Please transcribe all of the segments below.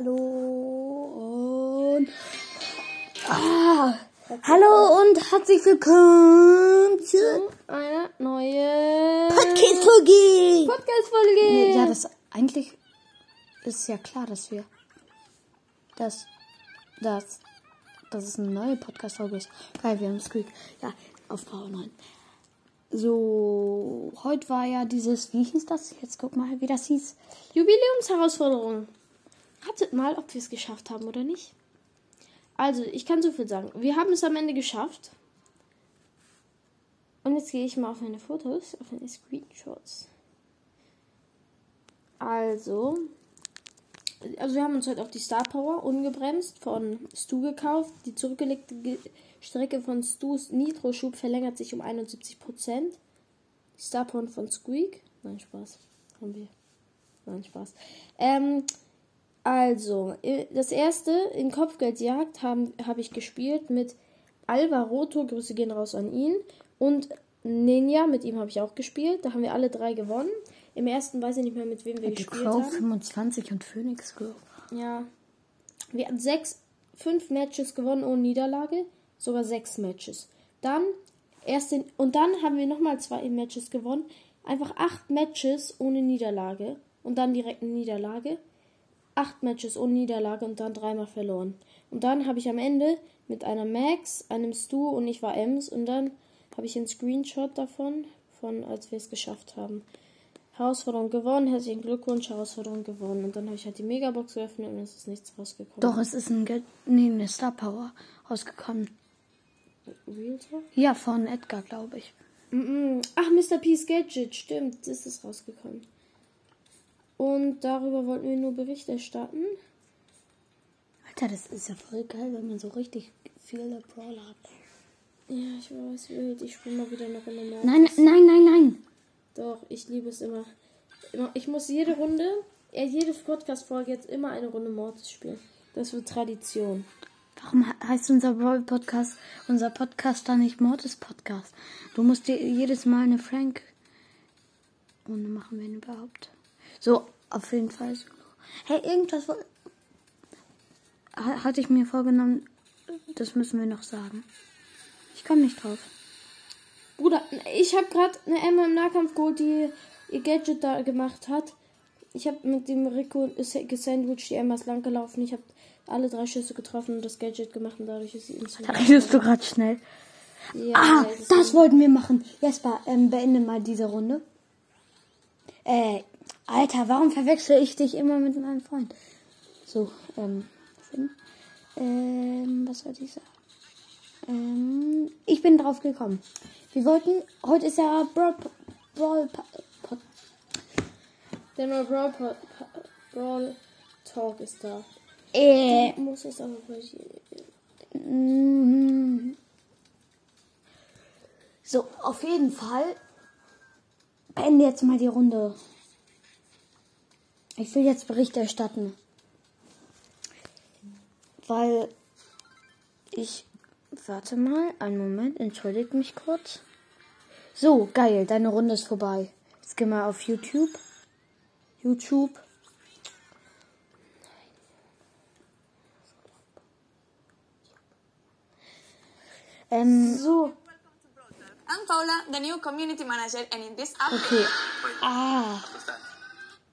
Hallo und. Ah, hallo und herzlich willkommen zu Eine neue Podcast-Folge! Podcast-Folge. Ja, das eigentlich ist ja klar, dass wir. Dass. Dass. Dass es eine neue Podcast-Folge ist. Geil, wir haben Squeak. Ja, auf Power 9. So, heute war ja dieses, wie hieß das? Jetzt guck mal, wie das hieß. Jubiläumsherausforderung. Ratet mal, ob wir es geschafft haben oder nicht. Also, ich kann so viel sagen. Wir haben es am Ende geschafft. Und jetzt gehe ich mal auf meine Fotos, auf meine Screenshots. Also, also wir haben uns heute auch die Star Power ungebremst von Stu gekauft. Die zurückgelegte Ge Strecke von Stu's Nitro-Schub verlängert sich um 71%. Die Star Power von Squeak. Nein, Spaß. Haben wir. Nein, Spaß. Ähm, also, das erste in Kopfgeldjagd habe hab ich gespielt mit Alvaroto, Grüße gehen raus an ihn, und Ninja, mit ihm habe ich auch gespielt. Da haben wir alle drei gewonnen. Im ersten weiß ich nicht mehr, mit wem wir Die gespielt Crow haben. 25 und Phoenix Girl. Ja. Wir hatten sechs, fünf Matches gewonnen ohne Niederlage. Sogar sechs Matches. Dann, erst in, und dann haben wir nochmal zwei Matches gewonnen. Einfach acht Matches ohne Niederlage. Und dann direkt eine Niederlage. Acht Matches ohne Niederlage und dann dreimal verloren. Und dann habe ich am Ende mit einer Max, einem Stu und ich war Ems. Und dann habe ich einen Screenshot davon, von als wir es geschafft haben. Herausforderung gewonnen, herzlichen Glückwunsch, Herausforderung gewonnen. Und dann habe ich halt die Megabox geöffnet und es ist nichts rausgekommen. Doch, es ist ein Geld, nee, eine Star Power rausgekommen. Real Talk? Ja, von Edgar, glaube ich. Mm-mm. Ach, Mr. P's Gadget, stimmt, das ist rausgekommen. Und darüber wollten wir nur Bericht erstatten. Alter, das ist ja voll geil, wenn man so richtig viele Brawler hat. Ja, ich weiß, wild. Ich spiele mal wieder eine Runde mehr. Nein, nein, nein, nein. Doch, ich liebe es immer. Ich muss jede Runde, ja, jede Podcast-Folge jetzt immer eine Runde Mortis spielen. Das wird Tradition. Warum he- heißt unser Brawl Podcast, unser Podcast da nicht Mortis Podcast? Du musst dir jedes Mal eine Frank Runde machen, wenn überhaupt. So, auf jeden Fall. Hey, irgendwas hatte ich mir vorgenommen, das müssen wir noch sagen. Ich komme nicht drauf. Bruder, ich habe gerade eine Emma im Nahkampf geholt, die ihr Gadget da gemacht hat. Ich habe mit dem Rico gesandwiched, die Emma ist lang gelaufen. Ich habe alle drei Schüsse getroffen und das Gadget gemacht und dadurch ist sie instant. Da redest du gerade schnell. Ja, Ah, das das wollten wir machen. Jesper, ähm, beende mal diese Runde. Äh, Alter, warum verwechsel ich dich immer mit meinem Freund? So, ähm, Finn. Ähm, was wollte ich sagen? Ähm, ich bin drauf gekommen. Wir wollten, heute ist ja Brawl, Brawl, Der neue Brawl, Brawl Talk ist da. äh, Muss es aber Mm. So, auf jeden Fall beende jetzt mal die Runde. Ich will jetzt Bericht erstatten. Weil ich. Warte mal, einen Moment, entschuldigt mich kurz. So, geil, deine Runde ist vorbei. Jetzt geh mal auf YouTube. YouTube. Ähm, So, I'm Paula, the new community manager, and in this update, Okay. Ah.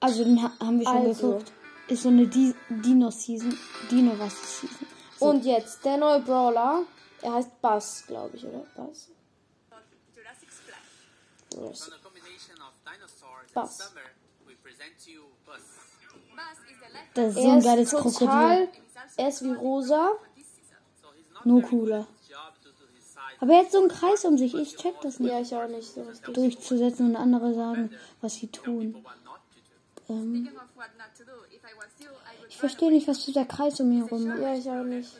Also den ha haben wir schon Also. geguckt. Ist so eine Di Dino-Season. Dino was ist Season. So. und jetzt der neue Brawler. Er heißt Buzz, glaube ich, oder? Is the left Das ist so Er ein ist geiles Krokodil. er ist wie rosa. Nur cooler. Aber er hat so einen Kreis um sich. Ich check das nicht. Ja, ich auch nicht so richtig. Durchzusetzen und andere sagen, was sie tun. Ähm, ich verstehe nicht, was dieser Kreis um ihn herum macht. Ja, ich auch nicht.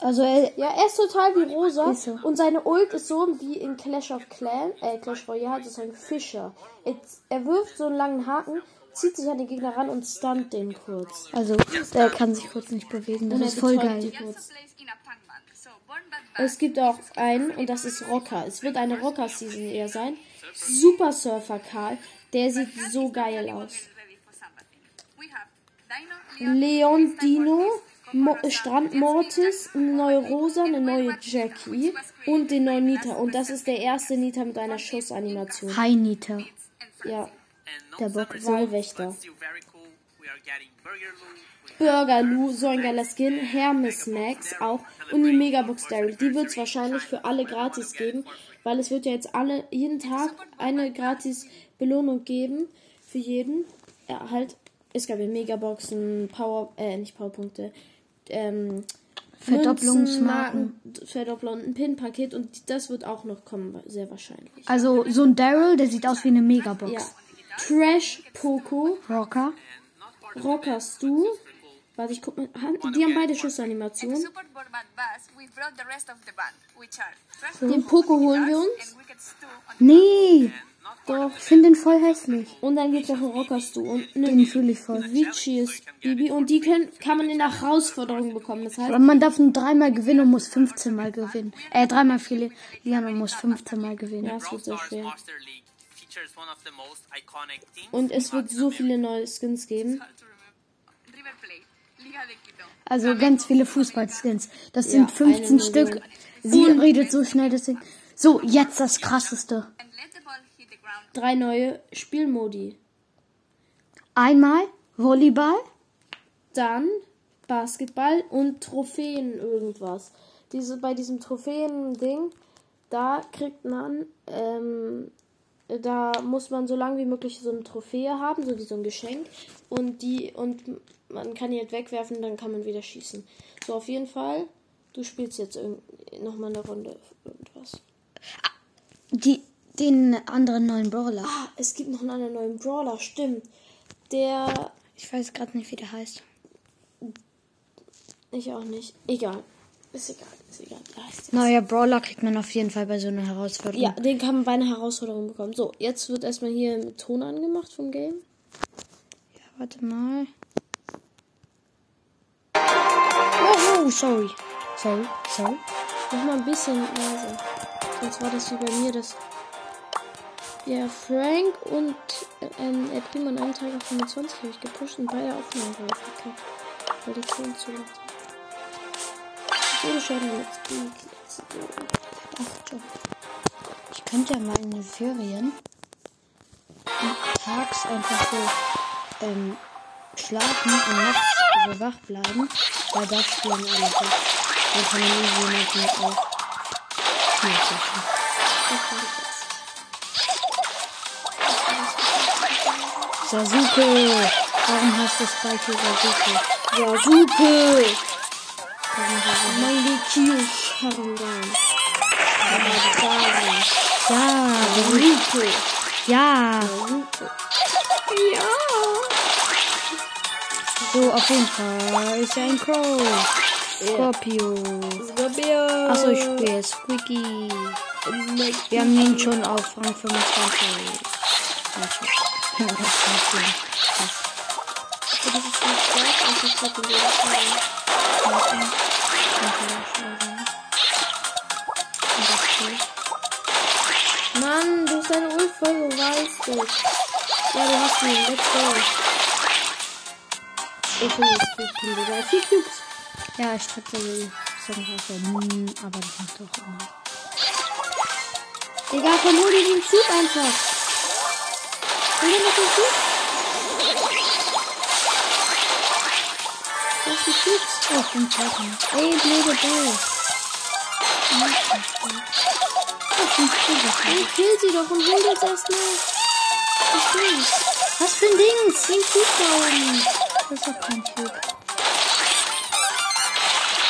Also er, Ja, er ist total wie rosa. So. Und seine Ult ist so wie in Clash of Clan, äh, Clash Royale, das ist ein Fischer. Jetzt, er wirft so einen langen Haken, zieht sich an den Gegner ran und stunt den kurz. also der kann sich kurz nicht bewegen. Das Und er ist voll geil. Es gibt auch einen, und das ist Rocker. Es wird eine Rocker-Season eher sein. Super Surfer Karl. Der sieht so geil aus. Leon Dino, Mo Strand Mortis, eine neue Rosa, eine neue Jackie und den neuen Nita. Und das ist der erste Nita mit einer Schussanimation. Hi, Nita. Ja. Der Bock. Wahlwächter. Burger Lou. So ein geiler Skin. Hermes Max auch. Und die Megabox Daryl. Die wird es wahrscheinlich für alle gratis geben. Weil es wird ja jetzt alle jeden Tag eine gratis Belohnung geben. Für jeden. Ja, halt. Es gab ja Megaboxen, Power, äh, nicht Powerpunkte. Ähm, Verdopplungsmarken. Marken, Verdopplung, ein Pin-Paket und das wird auch noch kommen, sehr wahrscheinlich. Also so ein Daryl, der sieht aus wie eine Megabox. Ja. Trash Poco, Rocker. Rocker Stu. Warte, ich guck mal. Die haben beide Schussanimationen. Den Poco holen wir uns. Nee, Doch. ich finde den voll hässlich. Und dann gibt's noch einen Rocker Stu und Den eine fühle ich voll. Vicious Bibi. Und die können, kann man in der Herausforderung bekommen. Das heißt, Aber man darf nur dreimal gewinnen und muss 15 Mal gewinnen. Äh, dreimal verlieren und muss 15 Mal gewinnen. ja, es wird sehr Stars schwer. Und es wird so viele neue Skins geben. Also ganz viele Fußballskins. Das sind Ja, 15 eine Stück. Sie redet so schnell, deswegen. So, jetzt das krasseste. Drei neue Spielmodi. Einmal Volleyball. Dann Basketball und Trophäen irgendwas. Diese, bei diesem Trophäen-Ding, da kriegt man, ähm, da muss man so lange wie möglich so eine Trophäe haben, so wie so ein Geschenk. Und die, und man kann die halt wegwerfen, dann kann man wieder schießen. So, auf jeden Fall, du spielst jetzt nochmal eine Runde irgendwas. Die, den anderen neuen Brawler. Ah, es gibt noch einen neuen Brawler, stimmt. Der, Ich weiß gerade nicht, wie der heißt. ich auch nicht. Egal. Ist egal, ist egal. Wie heißt der? Neuer Brawler kriegt man auf jeden Fall bei so einer Herausforderung. Ja, den kann man bei einer Herausforderung bekommen. So, jetzt wird erstmal hier mit Ton angemacht vom Game. Ja, warte mal. Oh, oh, sorry. Sorry, sorry. Mach mal ein bisschen leiser. Sonst war das wie bei mir das. Ja, Frank und ähm, El Primo an einem Tag auf 25 habe ich gepusht und beide Aufnahmen gekackt. Weil der Ton zu laut war. So, das man jetzt. Let's go. Ich könnte ja mal in den Ferien tags einfach so ähm, schlafen und nachts so wach bleiben, weil da spielen alle Box. Dann kann man irgendwie jemanden vier schaffen. Sasuke! Warum heißt das Spike Sasuke? Sasuke! Mangekyo Sharingan. Ja, Naruto. ja. Ja. So, auf jeden Fall ist ja ein Crow. Scorpio. Scorpio. Achso, ich spiele Squeaky. Wir haben ihn schon auf Rang 25. Das ist nicht stark, also ich glaube, jedem Fall. Mann, du hast deine Ult du weißt du. Ja, du hast ihn, let's go. Es gut, ich finde geil. Vier Cubes. Ja, ich die Songtaste. Hm, aber das macht doch immer. Egal, dir den Cube einfach. Und dann noch den Cube. Du hast die Cubes. Oh, fünf Sekunden. Ey, blöde Sekunden. Dann kill sie doch und hol jetzt erstmal das Ding. Was für ein Dings? Den Cube da oben. Das ist doch kein Typ.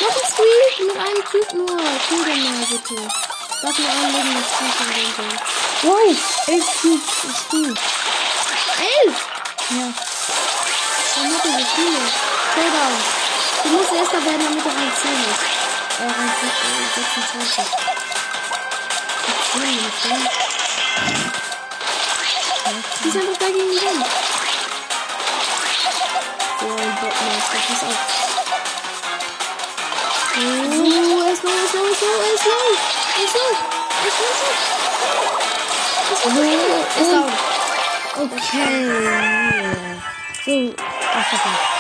Noch ein Squeak mit einem Cube nur. Kill den mal bitte. Darf nur ein Leben das Squeak in den Ding. Wow, elf Cubes ist gut. Elf! Ja. Dann hat er so viele. Showdown. Du musst erster werden, damit er Rang 10 ist. Äh, Rang 26. Rang 10 nicht, ja? Die sind doch da gegen die Wand. Oh, Botmeister, pass auf. Oh, er ist low, er ist low, er ist low, er ist low. Er ist low. Er ist low. Er ist low. Er ist down. Okay. So, ach, okay.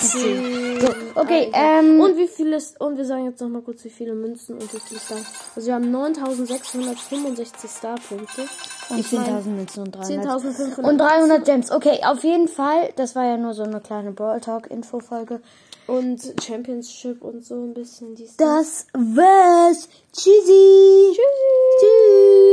So, okay, ähm. Und wie viel ist, und wir sagen jetzt nochmal kurz, wie viele Münzen und wie viele Star. Also wir haben 9665 Star-Punkte. Und Ich mein, 10.000 Münzen und 300. 10.500. Und 300 Gems. Okay, auf jeden Fall. Das war ja nur so eine kleine Brawl Talk Info-Folge. Und Championship und so ein bisschen dies. Das war's. Tschüssi. Tschüssi. Tschüss.